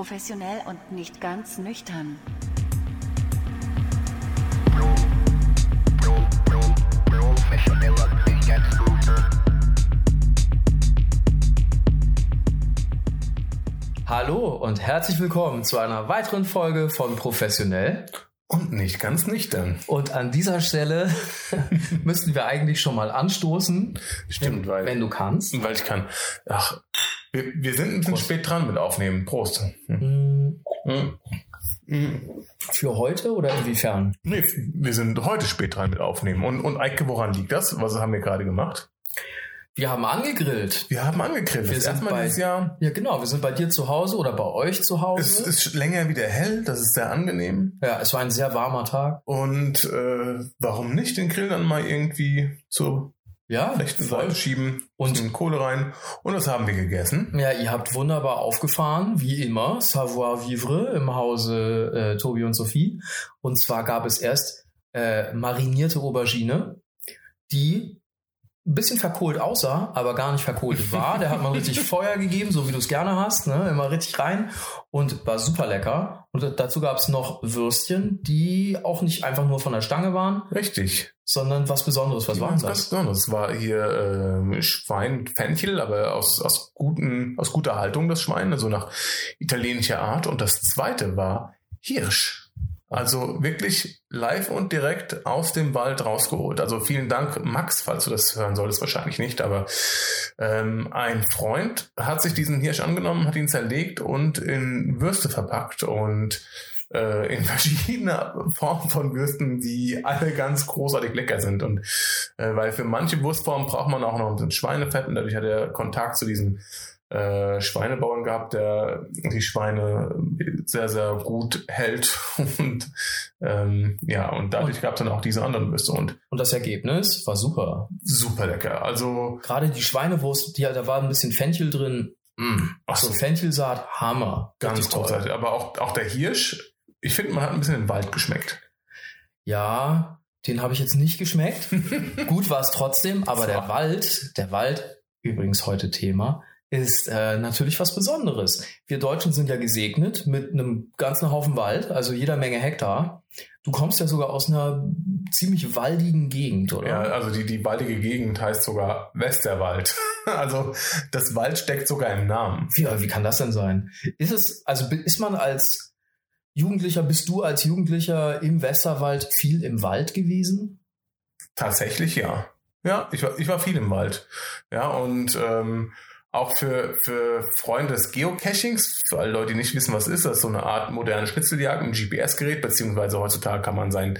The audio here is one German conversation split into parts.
Professionell und nicht ganz nüchtern. Hallo und herzlich willkommen zu einer weiteren Folge von Professionell. Und nicht ganz nüchtern. Und an dieser Stelle müssten wir eigentlich schon mal anstoßen. Stimmt, weil. Wenn du kannst. Weil ich kann. Ach, wir, wir sind ein bisschen Prost. spät dran mit Aufnehmen. Prost. Hm, Hm. Hm. Für heute oder inwiefern? Nee, wir sind heute spät dran mit Aufnehmen. Und, und Eike, woran liegt das? Was haben wir gerade gemacht? Wir haben angegrillt. Wir haben angegrillt. Wir Das sind bei- dieses Jahr. Ja, genau. Wir sind bei dir zu Hause oder bei euch zu Hause. Es ist länger wieder hell. Das ist sehr angenehm. ja, es war ein sehr warmer Tag. Und äh, warum nicht den Grill dann mal irgendwie zur Ja, rechten. Seite schieben Und- und Kohle rein? Und das haben wir gegessen. Ja, ihr habt wunderbar aufgefahren, wie immer, Savoir Vivre im Hause äh, Tobi und Sophie. Und zwar gab es erst äh, marinierte Aubergine, die ein bisschen verkohlt aussah, aber gar nicht verkohlt war. Der hat man richtig Feuer gegeben, so wie du es gerne hast, ne? immer richtig rein und war super lecker. Und dazu gab es noch Würstchen, die auch nicht einfach nur von der Stange waren, Richtig. sondern was Besonderes. Was Die war ganz das? besonders. Es war hier ähm, Schwein, Fenchel, aber aus, aus, guten, aus guter Haltung das Schwein, also nach italienischer Art. Und das zweite war Hirsch. Also wirklich live und direkt aus dem Wald rausgeholt. Also vielen Dank, Max, falls du das hören solltest, wahrscheinlich nicht, aber ähm, ein Freund hat sich diesen Hirsch angenommen, hat ihn zerlegt und in Würste verpackt und äh, in verschiedene Formen von Würsten, die alle ganz großartig lecker sind. Und äh, weil für manche Wurstformen braucht man auch noch ein bisschen Schweinefett und dadurch hat er Kontakt zu diesem äh, Schweinebauern gehabt, der die Schweine sehr, sehr gut hält. Und ähm, ja, und dadurch gab es dann auch diese anderen Würste und Und das Ergebnis war super. super lecker. Also, Gerade die Schweinewurst, die, da war ein bisschen Fenchel drin. Mm. ach So so, Fenchelsaat, Hammer. ganz großartig. Aber auch, auch der Hirsch, ich finde, man hat ein bisschen den Wald geschmeckt. Ja, den habe ich jetzt nicht geschmeckt. Gut war es trotzdem, aber der Wald, der Wald, übrigens heute Thema, ist äh, natürlich was Besonderes. Wir Deutschen sind ja gesegnet mit einem ganzen Haufen Wald, also jeder Menge Hektar. Du kommst ja sogar aus einer ziemlich waldigen Gegend, oder? Ja, also die, die waldige Gegend heißt sogar Westerwald. Also das Wald steckt sogar im Namen. Wie, wie kann das denn sein? Ist es, also ist man als Jugendlicher, bist du als Jugendlicher im Westerwald viel im Wald gewesen? Tatsächlich ja. Ja, ich war, ich war viel im Wald. Ja, und ähm, auch für, für Freunde des Geocachings, für alle Leute, die nicht wissen, was ist, das ist so eine Art moderne Schnitzeljagd mit GPS-Gerät, beziehungsweise heutzutage kann man sein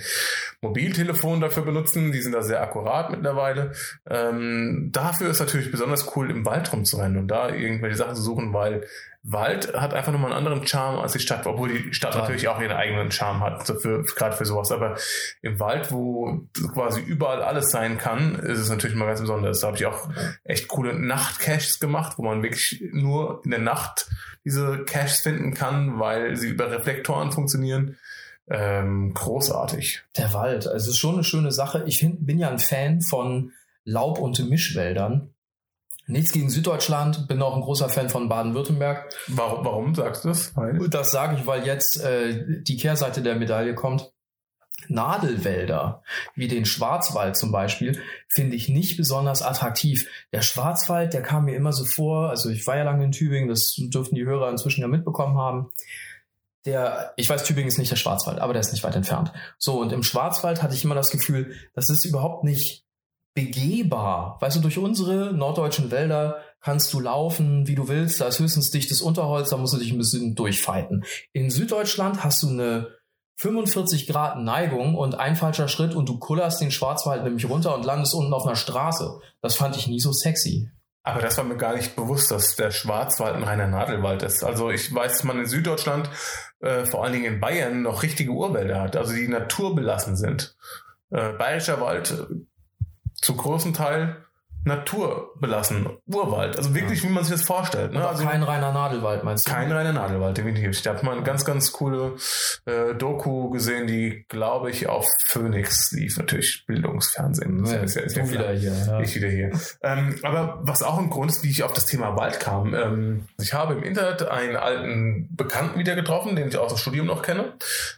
Mobiltelefon dafür benutzen. Die sind da sehr akkurat mittlerweile. Ähm, dafür ist natürlich besonders cool, im Wald rumzurennen und da irgendwelche Sachen zu suchen, weil Wald hat einfach nochmal einen anderen Charme als die Stadt, obwohl die Stadt Total. natürlich auch ihren eigenen Charme hat, so für, gerade für sowas. Aber im Wald, wo quasi überall alles sein kann, ist es natürlich mal ganz besonders. Da habe ich auch echt coole Nachtcaches gemacht, wo man wirklich nur in der Nacht diese Caches finden kann, weil sie über Reflektoren funktionieren. Ähm, großartig. Der Wald, also es ist schon eine schöne Sache. Ich bin ja ein Fan von Laub- und Mischwäldern. Nichts gegen Süddeutschland, bin auch ein großer Fan von Baden-Württemberg. Warum, warum sagst du das? Weil das sage ich, weil jetzt äh, die Kehrseite der Medaille kommt. Nadelwälder, wie den Schwarzwald zum Beispiel, finde ich nicht besonders attraktiv. Der Schwarzwald, der kam mir immer so vor, also ich war ja lange in Tübingen, das dürften die Hörer inzwischen ja mitbekommen haben. Der, ich weiß, Tübingen ist nicht der Schwarzwald, aber der ist nicht weit entfernt. So, und im Schwarzwald hatte ich immer das Gefühl, das ist überhaupt nicht begehbar. Weißt du, durch unsere norddeutschen Wälder kannst du laufen, wie du willst. Da ist höchstens dichtes Unterholz, da musst du dich ein bisschen durchfighten. In Süddeutschland hast du eine 45 Grad Neigung und ein falscher Schritt und du kullerst den Schwarzwald nämlich runter und landest unten auf einer Straße. Das fand ich nie so sexy. Aber das war mir gar nicht bewusst, dass der Schwarzwald ein reiner Nadelwald ist. Also ich weiß, dass man in Süddeutschland, äh, vor allen Dingen in Bayern, noch richtige Urwälder hat, also die naturbelassen sind. Äh, Bayerischer Wald äh, zu großen Teil Natur belassen. Urwald. Also wirklich, wie man sich das vorstellt. Ne? Also kein reiner Nadelwald, meinst du? kein reiner Nadelwald, definitiv. Ich habe mal eine ganz, ganz coole äh, Doku gesehen, die, glaube ich, auf Phoenix lief. Natürlich Bildungsfernsehen. Ja, ist ja- ist ja wieder hier. Ja. Ich wieder hier. ähm, aber was auch ein Grund ist, wie ich auf das Thema Wald kam. Ähm, ich habe im Internet einen alten Bekannten wieder getroffen, den ich aus dem Studium noch kenne.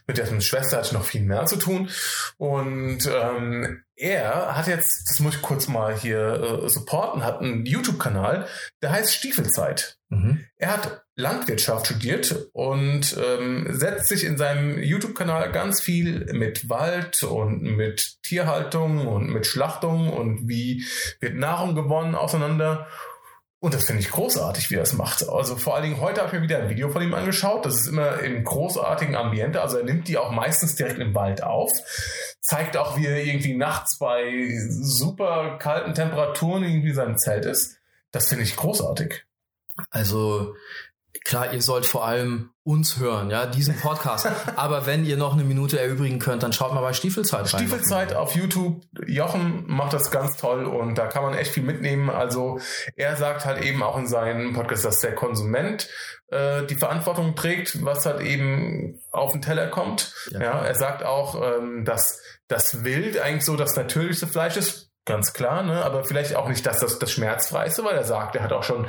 Mit dessen Schwester hatte ich noch viel mehr zu tun. Und ähm, er hat jetzt, das muss ich kurz mal hier äh, supporten, hat einen YouTube-Kanal, der heißt Stiefelzeit. Mhm. Er hat Landwirtschaft studiert und ähm, setzt sich in seinem YouTube-Kanal ganz viel mit Wald und mit Tierhaltung und mit Schlachtung und wie wird Nahrung gewonnen auseinander. Und das finde ich großartig, wie er es macht. Also vor allen Dingen heute habe ich mir wieder ein Video von ihm angeschaut. Das ist immer im großartigen Ambiente. Also er nimmt die auch meistens direkt im Wald auf. Zeigt auch, wie er irgendwie nachts bei super kalten Temperaturen irgendwie in seinem Zelt ist. Das finde ich großartig. Also klar, ihr sollt vor allem uns hören, ja, diesen Podcast. Aber wenn ihr noch eine Minute erübrigen könnt, dann schaut mal bei Stiefelzeit rein. Stiefelzeit auf YouTube. Jochen macht das ganz toll und da kann man echt viel mitnehmen. Also er sagt halt eben auch in seinem Podcast, dass der Konsument äh, die Verantwortung trägt, was halt eben auf den Teller kommt. Ja. Ja, er sagt auch, ähm, dass das Wild eigentlich so das natürlichste Fleisch ist. Ganz klar, ne? aber vielleicht auch nicht, dass das das schmerzfreiste, weil er sagt, er hat auch schon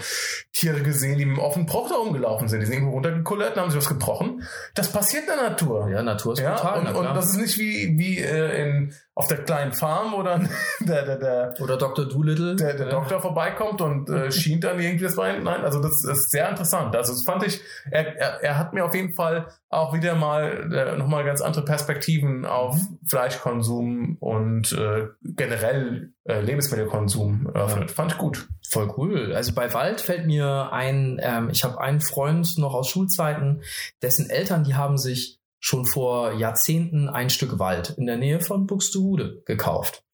Tiere gesehen, die mit einem offenen Bruch da rumgelaufen sind. Die sind irgendwo runtergekullert und haben sich was gebrochen. Das passiert in der Natur. Ja, Natur ist Ja, brutal. und, und das ist nicht wie, wie äh, in, auf der kleinen Farm, wo dann der, der, der, Oder Dr. Doolittle. der, der ja. Doktor vorbeikommt und äh, schient dann irgendwie das Bein. Nein, also das ist sehr interessant. Also das fand ich, er, er, er hat mir auf jeden Fall auch wieder mal äh, nochmal ganz andere Perspektiven auf Fleischkonsum und äh, generell äh, Lebensmittelkonsum eröffnet. Fand ich gut. Voll cool. Also bei Wald fällt mir ein, ähm, ich habe einen Freund noch aus Schulzeiten, dessen Eltern, die haben sich schon vor Jahrzehnten ein Stück Wald in der Nähe von Buxtehude gekauft.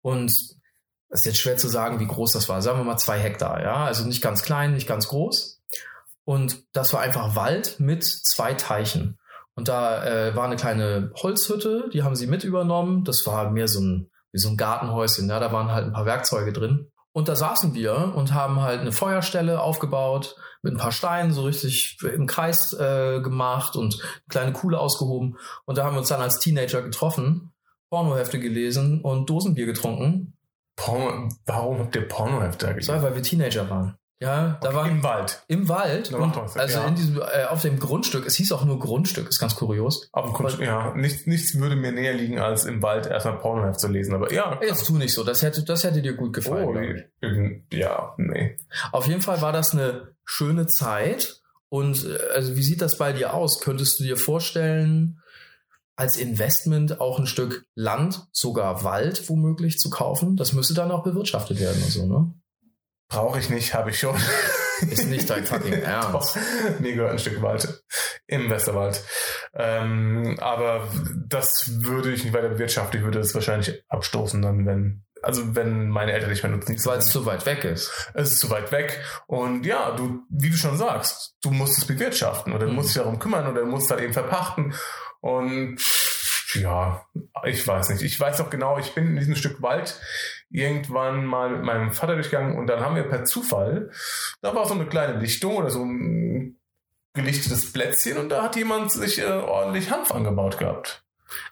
Und es ist jetzt schwer zu sagen, wie groß das war. Sagen wir mal zwei Hektar, ja. Also nicht ganz klein, nicht ganz groß. Und das war einfach Wald mit zwei Teichen. Und da äh, war eine kleine Holzhütte, die haben sie mit übernommen. Das war mehr so ein, wie so ein Gartenhäuschen, ja. Da waren halt ein paar Werkzeuge drin. Und da saßen wir und haben halt eine Feuerstelle aufgebaut, mit ein paar Steinen so richtig im Kreis äh, gemacht und eine kleine Kuhle ausgehoben. Und da haben wir uns dann als Teenager getroffen, Pornohefte gelesen und Dosenbier getrunken. Porno, warum habt ihr Pornohefte Das war, weil wir Teenager waren. Ja, da Okay, waren Im Wald. im Wald, und, also ja. in diesem, äh, auf dem Grundstück, es hieß auch nur Grundstück, ist ganz kurios. Auf dem Grundstück, ja. Nichts, nichts würde mir näher liegen, als im Wald erstmal Pornoheft zu lesen. Aber ja. Jetzt tu nicht so, das hätte, das hätte dir gut gefallen. Oh, ja, nee. Auf jeden Fall war das eine schöne Zeit. Und äh, also wie sieht das bei dir aus? Könntest du dir vorstellen, als Investment auch ein Stück Land, sogar Wald womöglich zu kaufen? Das müsste dann auch bewirtschaftet werden und so, ne? Brauche ich nicht, habe ich schon. Ist nicht dein fucking Ernst. Doch, Mir gehört ein Stück Wald im Westerwald. Ähm, aber das würde ich nicht weiter bewirtschaften. Ich würde das wahrscheinlich abstoßen dann, wenn, also wenn meine Eltern nicht mehr nutzen. Weil es zu weit weg ist. es ist zu weit weg. Und ja, du, wie du schon sagst, du musst es bewirtschaften oder du Mhm. musst dich darum kümmern oder du musst halt eben verpachten. Und ja, ich weiß nicht. Ich weiß auch genau, ich bin in diesem Stück Wald irgendwann mal mit meinem Vater durchgegangen und dann haben wir per Zufall, da war so eine kleine Lichtung oder so ein gelichtetes Plätzchen und da hat jemand sich äh, ordentlich Hanf angebaut gehabt.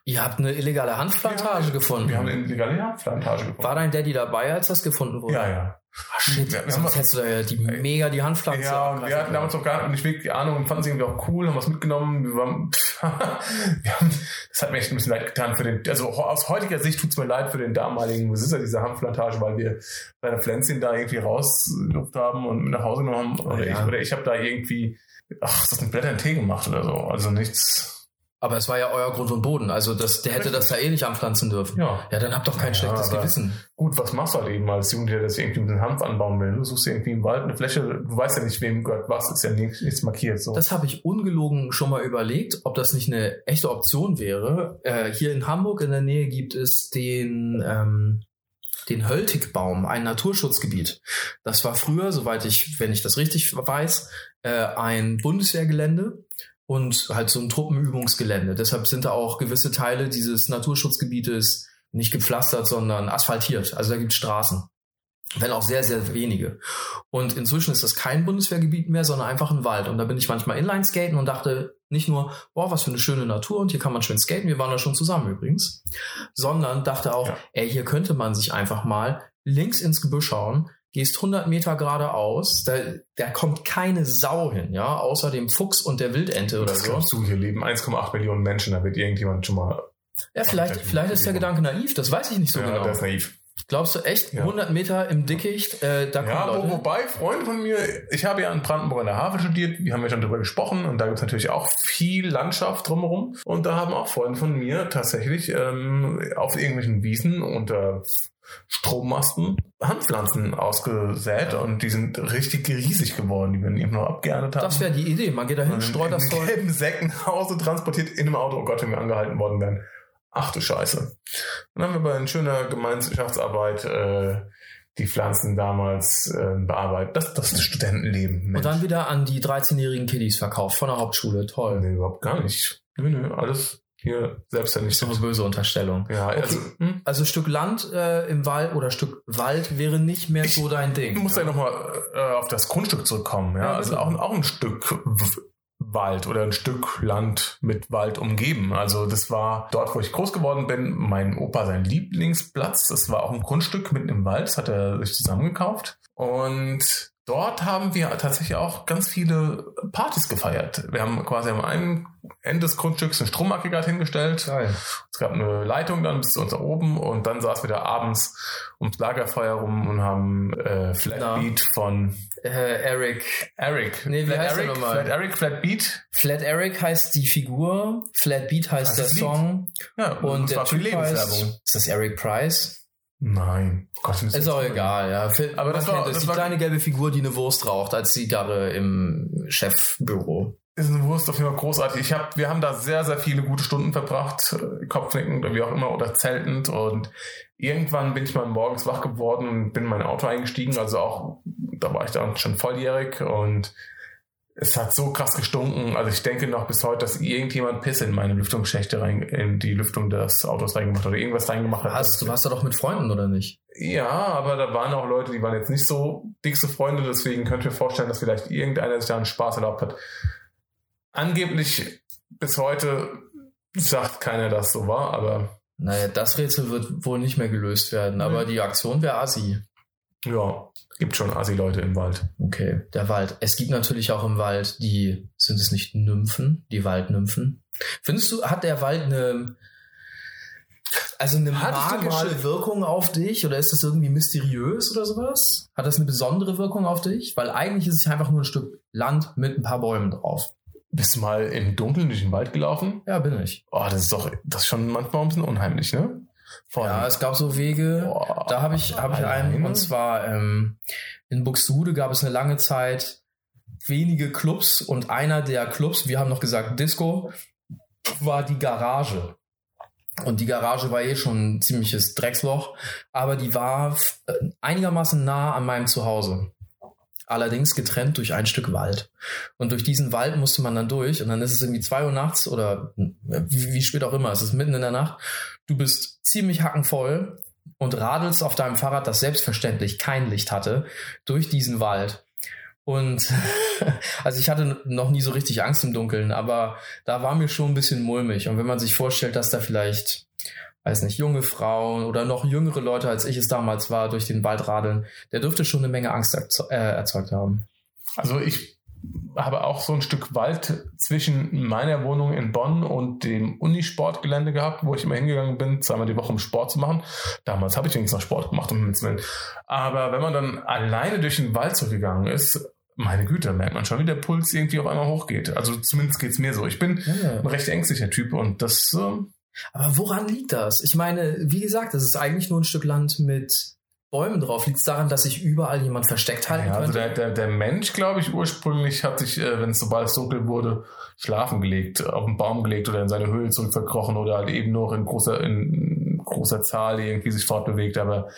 Ihr habt eine illegale Hanfplantage Ja, gefunden. Wir haben eine illegale Hanfplantage gefunden. War dein Daddy dabei, als das gefunden wurde? ja, ja. Ah, shit, Wir- sonst hättest du da ja die, mega die Hanfpflanze Ja, wir hatten damals noch gar nicht wirklich die Ahnung und fanden es irgendwie auch cool, haben was mitgenommen. Wir waren, wir haben, das hat mir echt ein bisschen leid getan für den, also aus heutiger Sicht tut es mir leid für den damaligen Besitzer dieser Hanfplantage, weil wir seine Pflänzchen da irgendwie rausgeluft haben und mit nach Hause genommen haben. Oder Ja. ich, oder ich habe da irgendwie, ach, das mit Blättern Tee gemacht oder so. Also nichts. Aber es war ja euer Grund und Boden. Also das, der hätte das da eh nicht anpflanzen dürfen. Ja. Ja, dann habt doch kein Ja, schlechtes Gewissen. Gut, was machst du halt eben als Jugendlicher, dass du irgendwie mit dem Hanf anbauen will? Du suchst irgendwie im Wald eine Fläche, du weißt ja nicht, wem gehört was, ist ja nichts, nichts markiert. So. Das habe ich ungelogen schon mal überlegt, ob das nicht eine echte Option wäre. Äh, hier in Hamburg in der Nähe gibt es den, ähm, den Höltigbaum, ein Naturschutzgebiet. Das war früher, soweit ich, wenn ich das richtig weiß, äh, ein Bundeswehrgelände und halt so ein Truppenübungsgelände. Deshalb sind da auch gewisse Teile dieses Naturschutzgebietes nicht gepflastert, sondern asphaltiert. Also da gibt es Straßen. wenn auch sehr, sehr wenige. Und inzwischen ist das kein Bundeswehrgebiet mehr, sondern einfach ein Wald. Und da bin ich manchmal Inline-Skaten und dachte nicht nur, boah, was für eine schöne Natur und hier kann man schön skaten, wir waren da schon zusammen übrigens, sondern dachte auch, Ja. ey, hier könnte man sich einfach mal links ins Gebüsch hauen, gehst 100 Meter geradeaus, da, da kommt keine Sau hin, ja, außer dem Fuchs und der Wildente oder Das so. glaubst du, hier leben 1,8 Millionen Menschen, da wird irgendjemand schon mal. Ja, vielleicht, vielleicht ist der Gedanke naiv, das weiß ich nicht so ja, genau. der ist naiv. Glaubst du echt, Ja. 100 Meter im Dickicht, äh, da kommen Ja, wo, Leute? wobei Freunde von mir, ich habe ja in Brandenburg an der Havel studiert, wir haben ja schon darüber gesprochen und da gibt es natürlich auch viel Landschaft drumherum und da haben auch Freunde von mir tatsächlich ähm, auf irgendwelchen Wiesen unter Strommasten Handpflanzen ausgesät und die sind richtig riesig geworden, die werden eben noch abgeerntet haben. Das wäre die Idee. Man geht da hin, Und streut das in Zeug. gelben Säcken nach Hause transportiert in einem Auto. Oh Gott, wenn wir angehalten worden wären. Ach du Scheiße. Dann haben wir bei in schöner Gemeinschaftsarbeit äh, die Pflanzen damals äh, bearbeitet. Das, das ist Studentenleben. Und Mensch. dann wieder an die 13-jährigen Kiddies verkauft von der Hauptschule. Toll. Nee, überhaupt gar nicht. Nö, nö, alles hier selbstständig. Das ist doch eine böse Unterstellung. Ja, also, hm? Also Stück Land äh, im Wald oder Stück Wald wäre nicht mehr Ich so dein Ding. Ich muss ja nochmal äh, auf das Grundstück zurückkommen. Ja? Ja, also auch, auch ein Stück Wald oder ein Stück Land mit Wald umgeben. Also das war dort, wo ich groß geworden bin, mein Opa sein Lieblingsplatz. Das war auch ein Grundstück mitten im Wald. Das hat er sich zusammengekauft. Und dort haben wir tatsächlich auch ganz viele Partys gefeiert. Wir haben quasi am einen Ende des Grundstücks ein Stromaggregat hingestellt. Geil. Es gab eine Leitung dann bis zu uns da oben und dann saßen wir da abends ums Lagerfeuer rum und haben äh, Flatbeat von Äh, Eric. Eric. Nee, wie Flat heißt der Eric, nochmal? Flat Eric, Flatbeat. Flat Eric heißt die Figur, Flat Beat heißt Das der. Song Ja, und das der war für die Lebenswerbung. heißt, ist das Eric Price? Nein. Gott, Ist auch egal, ja. Aber das war- das die war- kleine gelbe Figur, die eine Wurst raucht als Zigarre im Chefbüro. Ist eine Wurst auf jeden Fall großartig. Ich hab, wir haben da sehr, sehr viele gute Stunden verbracht, äh, Kopfnickend oder wie auch immer oder zeltend und irgendwann bin ich mal morgens wach geworden und bin in mein Auto eingestiegen, also auch, da war ich dann schon volljährig und es hat so krass gestunken. Also ich denke noch bis heute, dass irgendjemand Pisse in meine Lüftungsschächte rein, in die Lüftung des Autos reingemacht hat oder irgendwas reingemacht hat. Was? Du warst da doch mit Freunden, oder nicht? Ja, aber da waren auch Leute, die waren jetzt nicht so dickste Freunde, deswegen könnt ihr vorstellen, dass vielleicht irgendeiner sich da einen Spaß erlaubt hat. Angeblich bis heute sagt keiner, dass so war, aber Naja, das Rätsel wird wohl nicht mehr gelöst werden, aber Mhm. die Aktion wäre assi. Ja, gibt schon Assi-Leute im Wald. Okay, der Wald. Es gibt natürlich auch im Wald die, sind es nicht Nymphen, die Waldnymphen? Findest du, hat der Wald eine, also eine Hattest magische Wirkung auf dich oder ist das irgendwie mysteriös oder sowas? Hat das eine besondere Wirkung auf dich? Weil eigentlich ist es einfach nur ein Stück Land mit ein paar Bäumen drauf. Bist du mal im Dunkeln durch den Wald gelaufen? Ja, bin ich. Oh, das ist doch, das ist schon manchmal ein bisschen unheimlich, ne? Vor Ja, es gab so Wege, Boah, Da habe ich, hab ich einen, und zwar ähm, in Buxtehude gab es eine lange Zeit wenige Clubs und einer der Clubs, wir haben noch gesagt Disco, war die Garage. Und die Garage war eh schon ein ziemliches Drecksloch, aber die war äh, einigermaßen nah an meinem Zuhause. Allerdings getrennt durch ein Stück Wald. Und durch diesen Wald musste man dann durch und dann ist es irgendwie zwei Uhr nachts oder äh, wie, wie spät auch immer, es ist mitten in der Nacht. Du bist ziemlich hackenvoll und radelst auf deinem Fahrrad, das selbstverständlich kein Licht hatte, durch diesen Wald. Und also ich hatte noch nie so richtig Angst im Dunkeln, aber da war mir schon ein bisschen mulmig. Und wenn man sich vorstellt, dass da vielleicht, weiß nicht, junge Frauen oder noch jüngere Leute, als ich es damals war, durch den Wald radeln, der dürfte schon eine Menge Angst äh, erzeugt haben. Also ich habe auch so ein Stück Wald zwischen meiner Wohnung in Bonn und dem Unisportgelände gehabt, wo ich immer hingegangen bin, zweimal die Woche um Sport zu machen. Damals habe ich wenigstens noch Sport gemacht, um Himmels Willen. Aber wenn man dann alleine durch den Wald zurückgegangen ist, meine Güte, merkt man schon, wie der Puls irgendwie auf einmal hochgeht. Also zumindest geht's mir so. Ich bin ein recht ängstlicher Typ und das äh, Aber woran liegt das? Ich meine, wie gesagt, das ist eigentlich nur ein Stück Land mit Bäumen drauf. Liegt es daran, dass sich überall jemand versteckt halten Ja, also der, der, der Mensch, glaube ich, ursprünglich hat sich, äh, wenn es sobald es dunkel wurde, schlafen gelegt, auf einen Baum gelegt oder in seine Höhle zurück verkrochen oder halt eben noch in großer, in großer Zahl irgendwie sich fortbewegt. Aber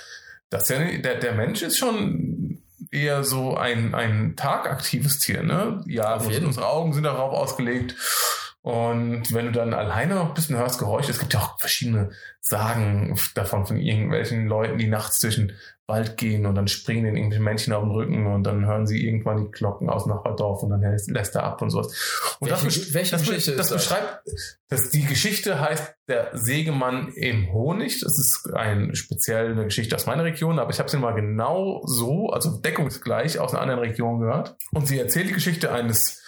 das ist ja, nicht- der, der Mensch ist schon eher so ein, ein tagaktives Tier, ne? Ja, jeden. unsere Augen sind darauf ausgelegt, Und wenn du dann alleine noch ein bisschen hörst Geräusche, es gibt ja auch verschiedene Sagen davon von irgendwelchen Leuten, die nachts durch den Wald gehen und dann springen in irgendwelche Männchen auf den Rücken und dann hören sie irgendwann die Glocken aus Nachbardorf und dann lässt, lässt er ab und sowas. Und Welche- das, welche das, Geschichte das das? beschreibt, dass die Geschichte heißt der Sägemann im Honig. Das ist ein, speziell eine Geschichte aus meiner Region, aber ich habe sie mal genau so, also deckungsgleich aus einer anderen Region gehört. Und sie erzählt die Geschichte eines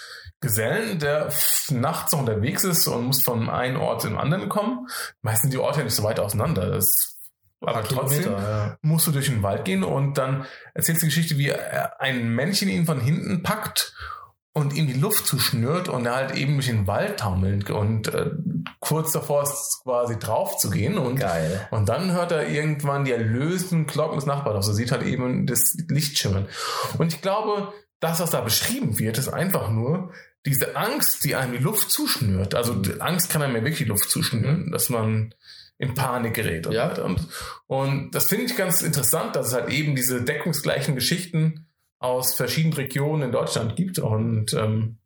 Gesellen, der nachts noch unterwegs ist und muss von einem Ort zum anderen kommen. Meistens sind die Orte ja nicht so weit auseinander. Das, aber trotzdem ja. musst du durch den Wald gehen und dann erzählst du die Geschichte, wie ein Männchen ihn von hinten packt und ihm die Luft zuschnürt und er halt eben durch den Wald taumelt und äh, kurz davor ist quasi drauf zu gehen und Geil. und dann hört er irgendwann die erlösten Glocken des Nachbardorfs. Er sieht halt eben das Licht schimmern. Und ich glaube, das, was da beschrieben wird, ist einfach nur diese Angst, die einem die Luft zuschnürt. Also die Angst kann einem ja wirklich die Luft zuschnüren, dass man in Panik gerät. Und, Ja. und, und das finde ich ganz interessant, dass es halt eben diese deckungsgleichen Geschichten aus verschiedenen Regionen in Deutschland gibt. Und ähm,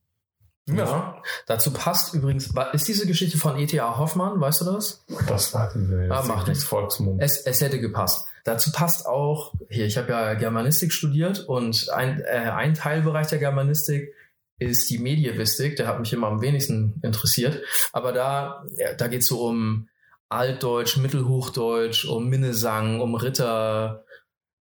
ja, Dazu passt übrigens, ist diese Geschichte von E.T.A. Hoffmann, weißt du das? das jetzt. Ah, macht nichts. Volksmund. Es, es hätte gepasst. Dazu passt auch, hier, ich habe ja Germanistik studiert und ein, äh, ein Teilbereich der Germanistik ist die Medievistik, der hat mich immer am wenigsten interessiert. Aber da, ja, da geht es so um Altdeutsch, Mittelhochdeutsch, um Minnesang, um Ritter,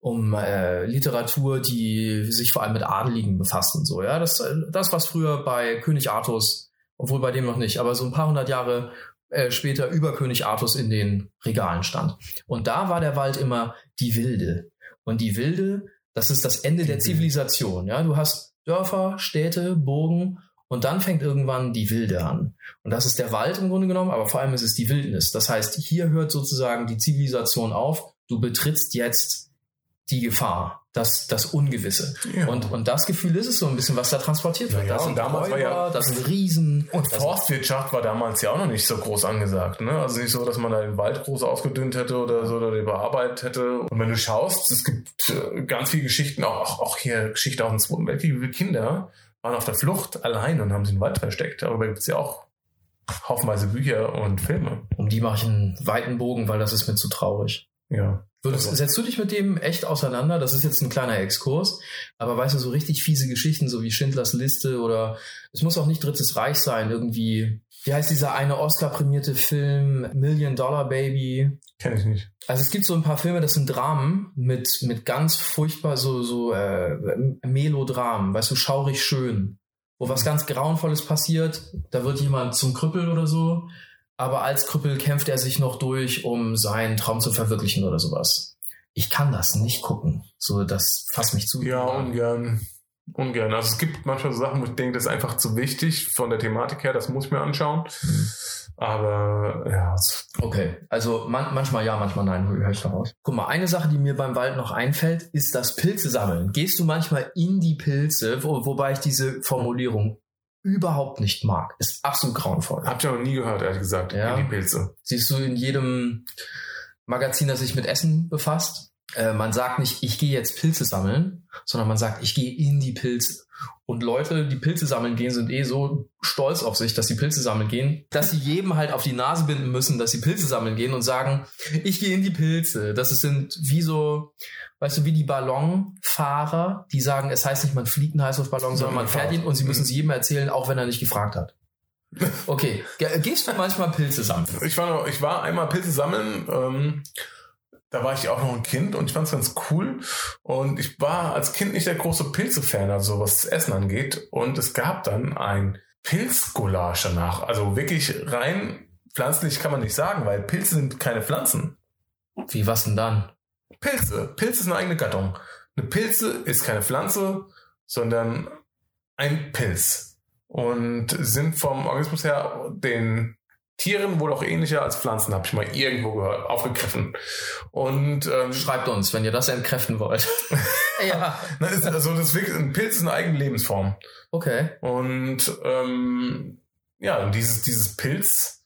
um äh, Literatur, die sich vor allem mit Adeligen befasst und so. Ja, das, das was früher bei König Artus, obwohl bei dem noch nicht, aber so ein paar hundert Jahre äh, später über König Artus in den Regalen stand. Und da war der Wald immer die Wilde. Und die Wilde, das ist das Ende der. Zivilisation. Ja, du hast Dörfer, Städte, Burgen und dann fängt irgendwann die Wilde an. Und das ist der Wald im Grunde genommen, aber vor allem ist es die Wildnis. Das heißt, hier hört sozusagen die Zivilisation auf. Du betrittst jetzt die Gefahr, das, das Ungewisse. Ja. Und, und das Gefühl ist es so ein bisschen, was da transportiert wird. Ja, das und damals war ja- das sind Riesen. Und Forstwirtschaft war damals ja auch noch nicht so groß angesagt. Ne? Also nicht so, dass man da den Wald groß ausgedünnt hätte oder so oder den bearbeitet hätte. Und wenn du schaust, es gibt äh, ganz viele Geschichten, auch, auch, hier Geschichte aus dem Zweiten Weltkrieg, wie viele Kinder waren auf der Flucht allein und haben sich im Wald versteckt. Darüber gibt es ja auch haufenweise Bücher und Filme. Um die mache ich einen weiten Bogen, weil das ist mir zu traurig. Ja. Würdest, Also- setzt du dich mit dem echt auseinander? Das ist jetzt ein kleiner Exkurs, aber weißt du, so richtig fiese Geschichten, so wie Schindlers Liste oder es muss auch nicht Drittes Reich sein, irgendwie. Wie heißt dieser eine Oscar-prämierte Film Million Dollar Baby? Kenne ich nicht. Also es gibt so ein paar Filme, das sind Dramen mit, mit ganz furchtbar so, so äh, Melodramen, weißt du, schaurig schön, wo was ganz Grauenvolles passiert, da wird jemand zum Krüppel oder so, aber als Krüppel kämpft er sich noch durch, um seinen Traum zu verwirklichen oder sowas. Ich kann das nicht gucken. So, das fasst mich zu. Ja, ungern. Ungern. Also es gibt manchmal so Sachen, wo ich denke, das ist einfach zu wichtig von der Thematik her, das muss ich mir anschauen. Aber ja, Okay, also man, manchmal ja, manchmal nein, höre ich daraus. Guck mal, eine Sache, die mir beim Wald noch einfällt, ist das Pilze sammeln. Gehst du manchmal in die Pilze, wo, wobei ich diese Formulierung überhaupt nicht mag. Ist absolut grauenvoll. hab ich auch noch nie gehört, ehrlich gesagt, Ja. in die Pilze. Siehst du in jedem Magazin, das sich mit Essen befasst, äh, man sagt nicht, ich gehe jetzt Pilze sammeln, sondern man sagt, ich gehe in die Pilze. Und Leute, die Pilze sammeln gehen, sind eh so stolz auf sich, dass sie Pilze sammeln gehen, dass sie jedem halt auf die Nase binden müssen, dass sie Pilze sammeln gehen und sagen, ich gehe in die Pilze. Das sind wie so, weißt du, wie die Ballonfahrer, die sagen, es heißt nicht, man fliegt einen Heißluftballon, sondern man fährt ihn und sie müssen es jedem erzählen, auch wenn er nicht gefragt hat. Okay, Ge- gehst du manchmal Pilze sammeln? Ich war, noch, ich war einmal Pilze sammeln. Ähm, da war ich auch noch ein Kind und ich fand es ganz cool. Und ich war als Kind nicht der große Pilze-Fan, also was das Essen angeht. Und es gab dann ein Pilzgulasch danach. Also wirklich rein pflanzlich kann man nicht sagen, weil Pilze sind keine Pflanzen. Wie, was denn dann? Pilze. Pilze ist eine eigene Gattung. Eine Pilze ist keine Pflanze, sondern ein Pilz. Und sind vom Organismus her den Tieren wohl auch ähnlicher als Pflanzen, habe ich mal irgendwo gehört, aufgegriffen. Und ähm, Schreibt uns, wenn ihr das entkräften wollt. ja. na, ist, also das ist wirklich, ein Pilz ist eine eigene Lebensform. Okay. Und ähm, ja, und dieses, dieses Pilz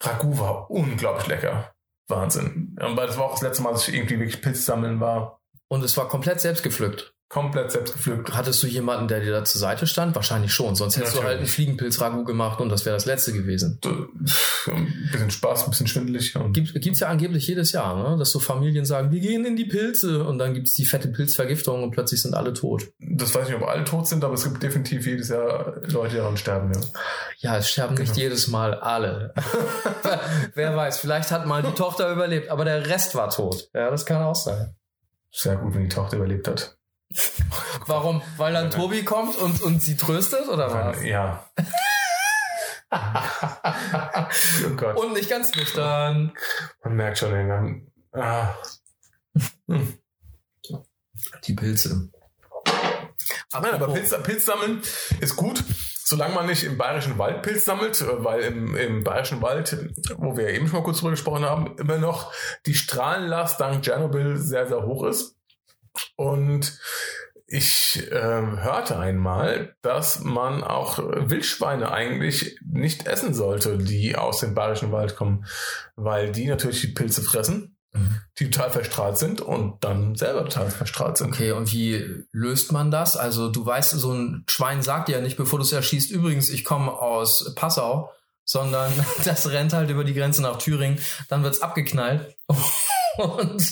Ragout war unglaublich lecker. Wahnsinn. Aber das war auch das letzte Mal, dass ich irgendwie wirklich Pilz sammeln war. Und es war komplett selbst gepflückt. Komplett selbst gepflückt. Hattest du jemanden, der dir da zur Seite stand? Wahrscheinlich schon. Sonst hättest du halt einen Natürlich. Fliegenpilz-Ragout gemacht und das wäre das letzte gewesen. Ein bisschen Spaß, ein bisschen schwindelig. Gibt gibt's ja angeblich jedes Jahr, ne? dass so Familien sagen, wir gehen in die Pilze und dann gibt's die fette Pilzvergiftung und plötzlich sind alle tot. das weiß ich nicht, ob alle tot sind, aber es gibt definitiv jedes Jahr Leute, die daran sterben. Ja. Ja, es sterben nicht Genau. jedes Mal alle. Wer weiß, vielleicht hat mal die Tochter überlebt, aber der Rest war tot. Ja, das kann auch sein. Sehr gut, wenn die Tochter überlebt hat. Warum? Weil dann Tobi kommt und, und sie tröstet oder was? Ja. oh Gott. Und nicht ganz nüchtern. Man merkt schon, ey, man, ah, Die Pilze. Nein, aber Pilz, Pilz sammeln ist gut, solange man nicht im bayerischen Wald Pilz sammelt, äh, weil im, im bayerischen Wald, wo wir eben schon mal kurz drüber gesprochen haben, immer noch die Strahlenlast dank Tschernobyl sehr, sehr hoch ist. Und ich äh, hörte einmal, dass man auch Wildschweine eigentlich nicht essen sollte, die aus dem bayerischen Wald kommen, weil die natürlich die Pilze fressen, Mhm. die total verstrahlt sind und dann selber total verstrahlt sind. Okay, und wie löst man das? Also du weißt, so ein Schwein sagt dir ja nicht, bevor du es erschießt, übrigens, ich komme aus Passau, sondern das rennt halt über die Grenze nach Thüringen, dann wird's abgeknallt und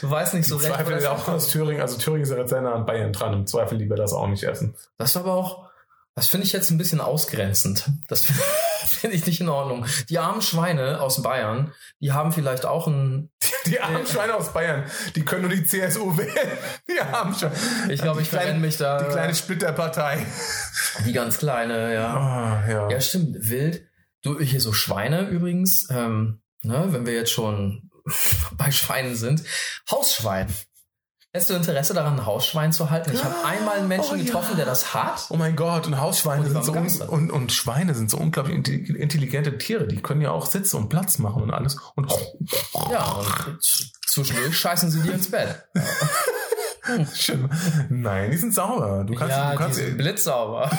du weißt nicht so Im recht. Zweifel ist auch aus Thüringen, also Thüringen ist ja jetzt an Bayern dran. Im Zweifel lieber das auch nicht essen. Das ist aber auch, das finde ich jetzt ein bisschen ausgrenzend. Das finde ich nicht in Ordnung. Die armen Schweine aus Bayern, die haben vielleicht auch ein, Die armen Schweine aus Bayern, die können nur die CSU wählen. Die armen Schweine. ich glaube, Die ich kleine- mich da. Die kleine Splitterpartei. die ganz kleine, ja. Ah, ja. Ja, stimmt. Wild. Du, hier so Schweine übrigens, ähm, ne, wenn wir jetzt schon bei Schweinen sind. Hausschwein. Hättest du Interesse daran, ein Hausschwein zu halten? Ich habe einmal einen Menschen Oh, ja. getroffen, der das hat. Oh mein Gott, und Hausschweine Und sind so und, und Schweine sind so unglaublich intelli- intelligente Tiere. Die können ja auch sitzen und Platz machen und alles. Und Ja, und zwischendurch scheißen sie dir ins Bett. Nein, die sind sauber. Du kannst, ja, du kannst die sind blitzsauber.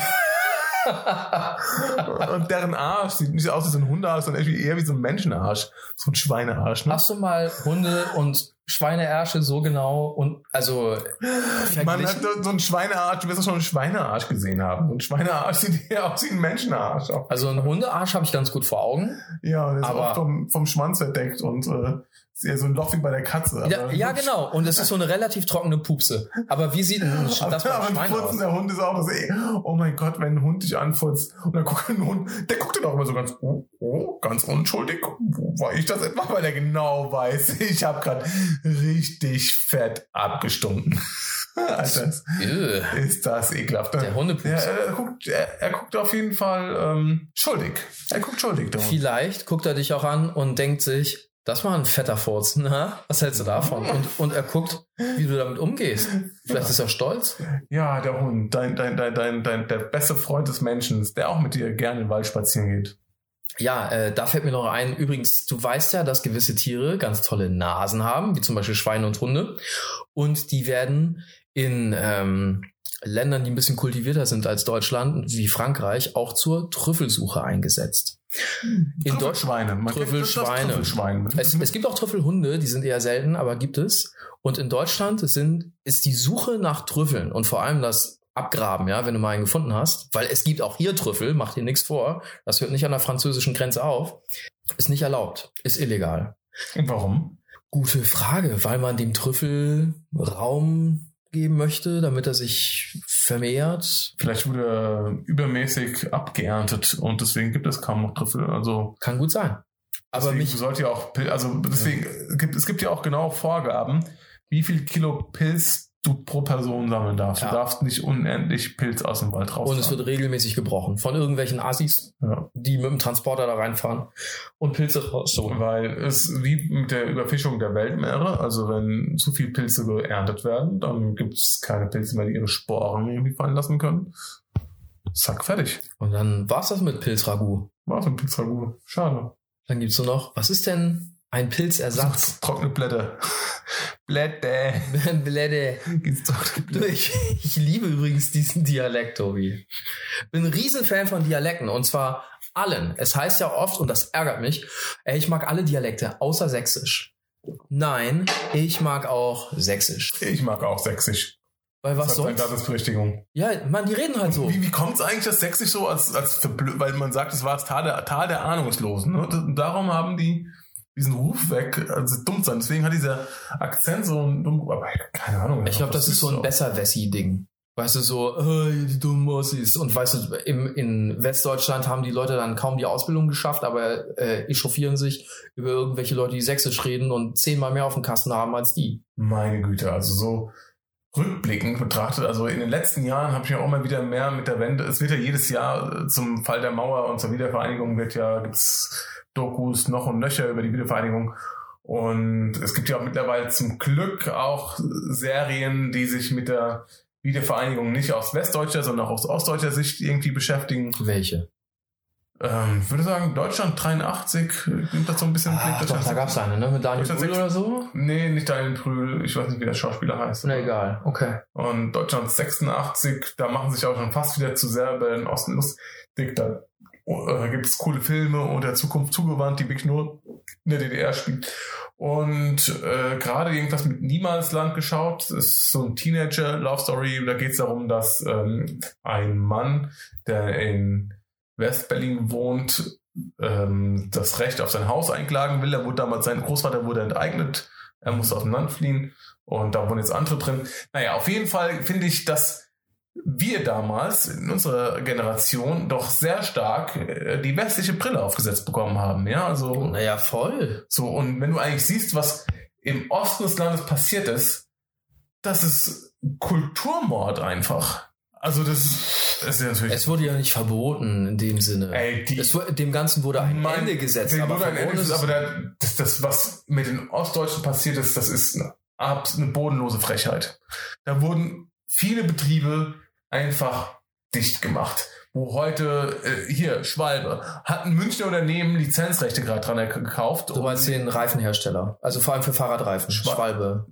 und deren Arsch sieht nicht aus wie so ein Hundearsch, sondern eher wie so ein Menschenarsch. So ein Schweinearsch. Ne? Hast du mal Hunde und Schweineärsche so genau und also Man hat so einen Schweinearsch, du wirst doch schon einen Schweinearsch gesehen haben. Ein Schweinearsch sieht eher aus wie ein Menschenarsch. Also ein Hundearsch habe ich ganz gut vor Augen. Ja, und der ist Aber- auch vom, vom Schwanz verdeckt und äh, eher so ein Loch wie bei der Katze. Ja, ja, genau. Und es ist so eine relativ trockene Pupse. Aber wie sieht ein, das Aber, beim Schwein aus? furzender Hund ist auch das, ey, oh mein Gott, wenn ein Hund dich anfurzt und dann guckt ein Hund, der guckt dann auch immer so ganz, oh, oh, ganz unschuldig. Wo war ich das etwa? Weil er genau weiß, ich habe gerade richtig fett abgestunken. Alter, ist- Ew. ist das ekelhaft. Der Hundepups. Ja, er, guckt, er, er guckt auf jeden Fall ähm, schuldig. Er guckt schuldig, der. Vielleicht guckt er dich auch an und denkt sich, das war ein fetter Furz. Na, was hältst du davon? Und, und er guckt, wie du damit umgehst. Vielleicht ist er stolz. Ja, der Hund, dein, dein, dein, dein, dein, der beste Freund des Menschen, der auch mit dir gerne im Wald spazieren geht. Ja, äh, da fällt mir noch ein, übrigens, du weißt ja, dass gewisse Tiere ganz tolle Nasen haben, wie zum Beispiel Schweine und Hunde. Und die werden in ähm, Ländern, die ein bisschen kultivierter sind als Deutschland, wie Frankreich, auch zur Trüffelsuche eingesetzt. In Deutschland Trüffelschweine. Man das Trüffelschweine. Trüffelschwein. Es, es gibt auch Trüffelhunde, die sind eher selten, aber gibt es. Und in Deutschland sind, ist die Suche nach Trüffeln und vor allem das Abgraben, ja, wenn du mal einen gefunden hast, weil es gibt auch hier Trüffel, mach dir nichts vor, das hört nicht an der französischen Grenze auf, ist nicht erlaubt, ist illegal. Und warum? Gute Frage, weil man dem Trüffel Raum geben möchte, damit er sich vermehrt. Vielleicht wurde er übermäßig abgeerntet und deswegen gibt es kaum noch Trüffel. Also Kann gut sein. Aber mich, sollte ja auch also deswegen es gibt es gibt ja auch genau Vorgaben, wie viel Kilo Pilz du pro Person sammeln darfst. Ja. Du darfst nicht unendlich Pilz aus dem Wald raus. und es wird regelmäßig gebrochen von irgendwelchen Assis, ja. die mit dem Transporter da reinfahren und Pilze rausholen. Weil es wie mit der Überfischung der Weltmeere, also wenn zu viel Pilze geerntet werden, dann gibt es keine Pilze mehr, die ihre Sporen irgendwie fallen lassen können. Zack, fertig. Und dann war's das mit Pilzragout. War so ein Pilzragout. Schade. Dann gibt's nur noch, was ist denn ein Pilzersatz? Trockene Blätter. Blätter. Blätter. Ich, ich liebe übrigens diesen Dialekt, Tobi. Bin ein Riesenfan von Dialekten und zwar allen. Es heißt ja oft, und das ärgert mich, ey, ich mag alle Dialekte, außer Sächsisch. Nein, ich mag auch Sächsisch. Ich mag auch sächsisch. Weil was das soll's? Daseinsberechtigung. Ja, man, die reden halt so. Wie, wie kommt es eigentlich, dass Sex sich so als, als weil man sagt, es war das Tal der, Tal der Ahnungslosen. Ne? Darum haben die diesen Ruf weg, also dumm sein. Deswegen hat dieser Akzent so ein dumm, aber keine Ahnung. Ich glaube, das ist so ein auch. Besser-Wessi-Ding. Weißt du, so, hey, die dummen Ossis. Und weißt du, im, in Westdeutschland haben die Leute dann kaum die Ausbildung geschafft, aber äh, echauffieren sich über irgendwelche Leute, die sächsisch reden und zehnmal mehr auf dem Kasten haben als die. Meine Güte, also so rückblickend betrachtet, also in den letzten Jahren habe ich ja auch mal wieder mehr mit der Wende, es wird ja jedes Jahr zum Fall der Mauer und zur Wiedervereinigung wird ja, gibt's Dokus noch und nöcher über die Wiedervereinigung und es gibt ja auch mittlerweile zum Glück auch Serien, die sich mit der Wiedervereinigung nicht aus westdeutscher, sondern auch aus ostdeutscher Sicht irgendwie beschäftigen. Welche? Ähm, ich würde sagen, Deutschland 83 äh, nimmt das so ein bisschen Ah, Blick. doch, da gab's eine, ne? Mit Daniel Brühl oder so? Nee, nicht Daniel Brühl, ich weiß nicht, wie der Schauspieler heißt. Na egal, okay. Und Deutschland 86, da machen sich auch schon fast wieder zu sehr über den Osten lustig. Da äh, gibt es coole Filme und der Zukunft zugewandt, die wirklich nur in der DDR spielen. Und äh, gerade irgendwas mit Niemalsland geschaut. Das ist so ein Teenager-Love-Story. Da geht es darum, dass ähm, ein Mann, der in Westberlin wohnt, ähm, das Recht auf sein Haus einklagen will. Er wurde damals, sein Großvater wurde enteignet. Er musste aus dem Land fliehen. Und da wohnen jetzt andere drin. Naja, auf jeden Fall finde ich, dass wir damals in unserer Generation doch sehr stark äh, die westliche Brille aufgesetzt bekommen haben. Ja, also Naja, voll. so. Und wenn du eigentlich siehst, was im Osten des Landes passiert ist, das ist Kulturmord einfach. Also das, das ist ja natürlich. Es wurde ja nicht verboten in dem Sinne. ey, die, es, dem Ganzen wurde ein Mein- Ende gesetzt. Aber, wurde ein Ende gesetzt, es- aber der, das, das, was mit den Ostdeutschen passiert ist, das ist eine, eine bodenlose Frechheit. Da wurden viele Betriebe einfach dicht gemacht. Wo heute, äh, hier, Schwalbe, hat ein Münchner Unternehmen Lizenzrechte gerade dran gekauft. Du meinst den Reifenhersteller. Also vor allem für Fahrradreifen. Schwa- Schwalbe.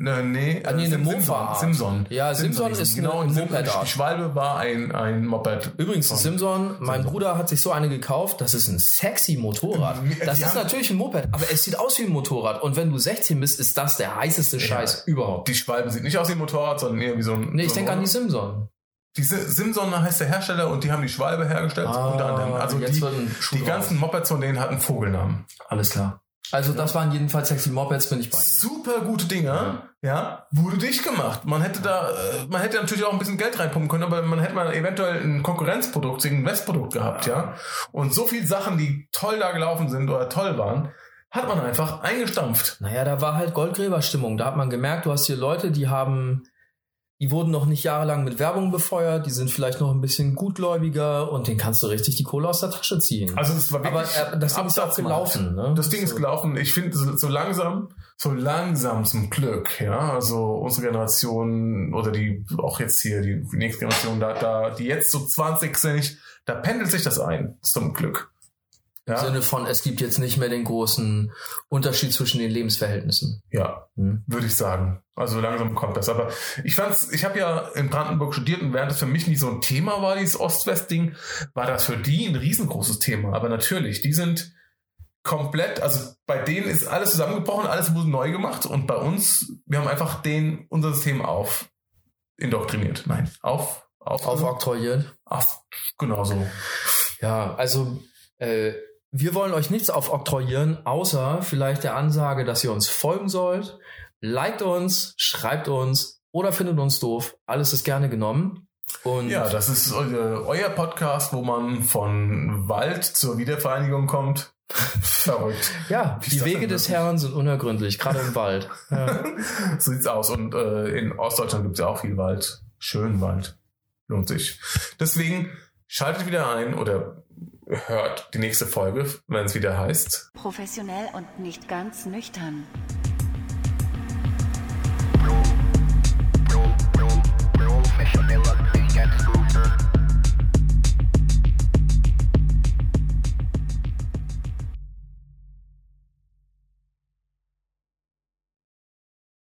Ne, nee, Ah, nee, äh, eine Mofa-Art. Simson. Ja, Simson ist genau, eine Sim- Moped-Art. Die Schwalbe war ein, ein Moped. Übrigens, Simson, mein Simson. Bruder hat sich so eine gekauft. Das ist ein sexy Motorrad. Die Das ist natürlich ein Moped, aber es sieht aus wie ein Motorrad. Und wenn du 16 bist, ist das der heißeste Scheiß überhaupt. Die Schwalbe sieht nicht aus wie ein Motorrad, sondern eher wie so ein. Nee, ich so ein denke an die. Simson. Die Si- Simson heißt der Hersteller und die haben die Schwalbe hergestellt, unter anderem. Also Ah, die, ein die ganzen Mopeds von denen hatten Vogelnamen. Alles klar. Also das waren jedenfalls sexy Mopeds, bin ich bei dir. Super gute Dinger, ja, wurde dicht gemacht. Man hätte da, äh, man hätte natürlich auch ein bisschen Geld reinpumpen können, aber man hätte mal eventuell ein Konkurrenzprodukt, ein Westprodukt gehabt, ja. Und so viele Sachen, die toll da gelaufen sind oder toll waren, hat man einfach eingestampft. Naja, da war halt Goldgräberstimmung. Da hat man gemerkt, du hast hier Leute, die haben, die wurden noch nicht jahrelang mit Werbung befeuert, die sind vielleicht noch ein bisschen gutgläubiger und den kannst du richtig die Kohle aus der Tasche ziehen. Also es war Aber wirklich äh, das Ding ist auch gelaufen. Ne? Das Ding ist gelaufen. Ich finde so so langsam, so langsam zum Glück, ja. Also unsere Generation oder die auch jetzt hier die nächste Generation, da, da die jetzt so 20 sind, da pendelt sich das ein zum Glück. Im Ja, Sinne von, es gibt jetzt nicht mehr den großen Unterschied zwischen den Lebensverhältnissen. ja, Hm? würde ich sagen. Also langsam kommt das. Aber ich fand's, ich habe ja in Brandenburg studiert und während es für mich nicht so ein Thema war, dieses Ost-West-Ding, war das für die ein riesengroßes Thema. Aber natürlich, die sind komplett, also bei denen ist alles zusammengebrochen, alles wurde neu gemacht und bei uns, wir haben einfach den, unser System auf indoktriniert. Nein, auf, auf, Aufoktroyiert. auf genau so. Ja, also äh, wir wollen euch nichts aufoktroyieren, außer vielleicht der Ansage, dass ihr uns folgen sollt. Liked uns, schreibt uns oder findet uns doof. Alles ist gerne genommen. Und Ja, das ist euer, euer Podcast, wo man von Wald zur Wiedervereinigung kommt. Verrückt. ja die Wege des? Herrn sind unergründlich, gerade im Wald. Ja. so sieht's aus. Und äh, in Ostdeutschland gibt's ja auch viel Wald. Schön Wald. Lohnt sich. Deswegen schaltet wieder ein oder hört die nächste Folge, wenn es wieder heißt. Professionell und nicht ganz nüchtern.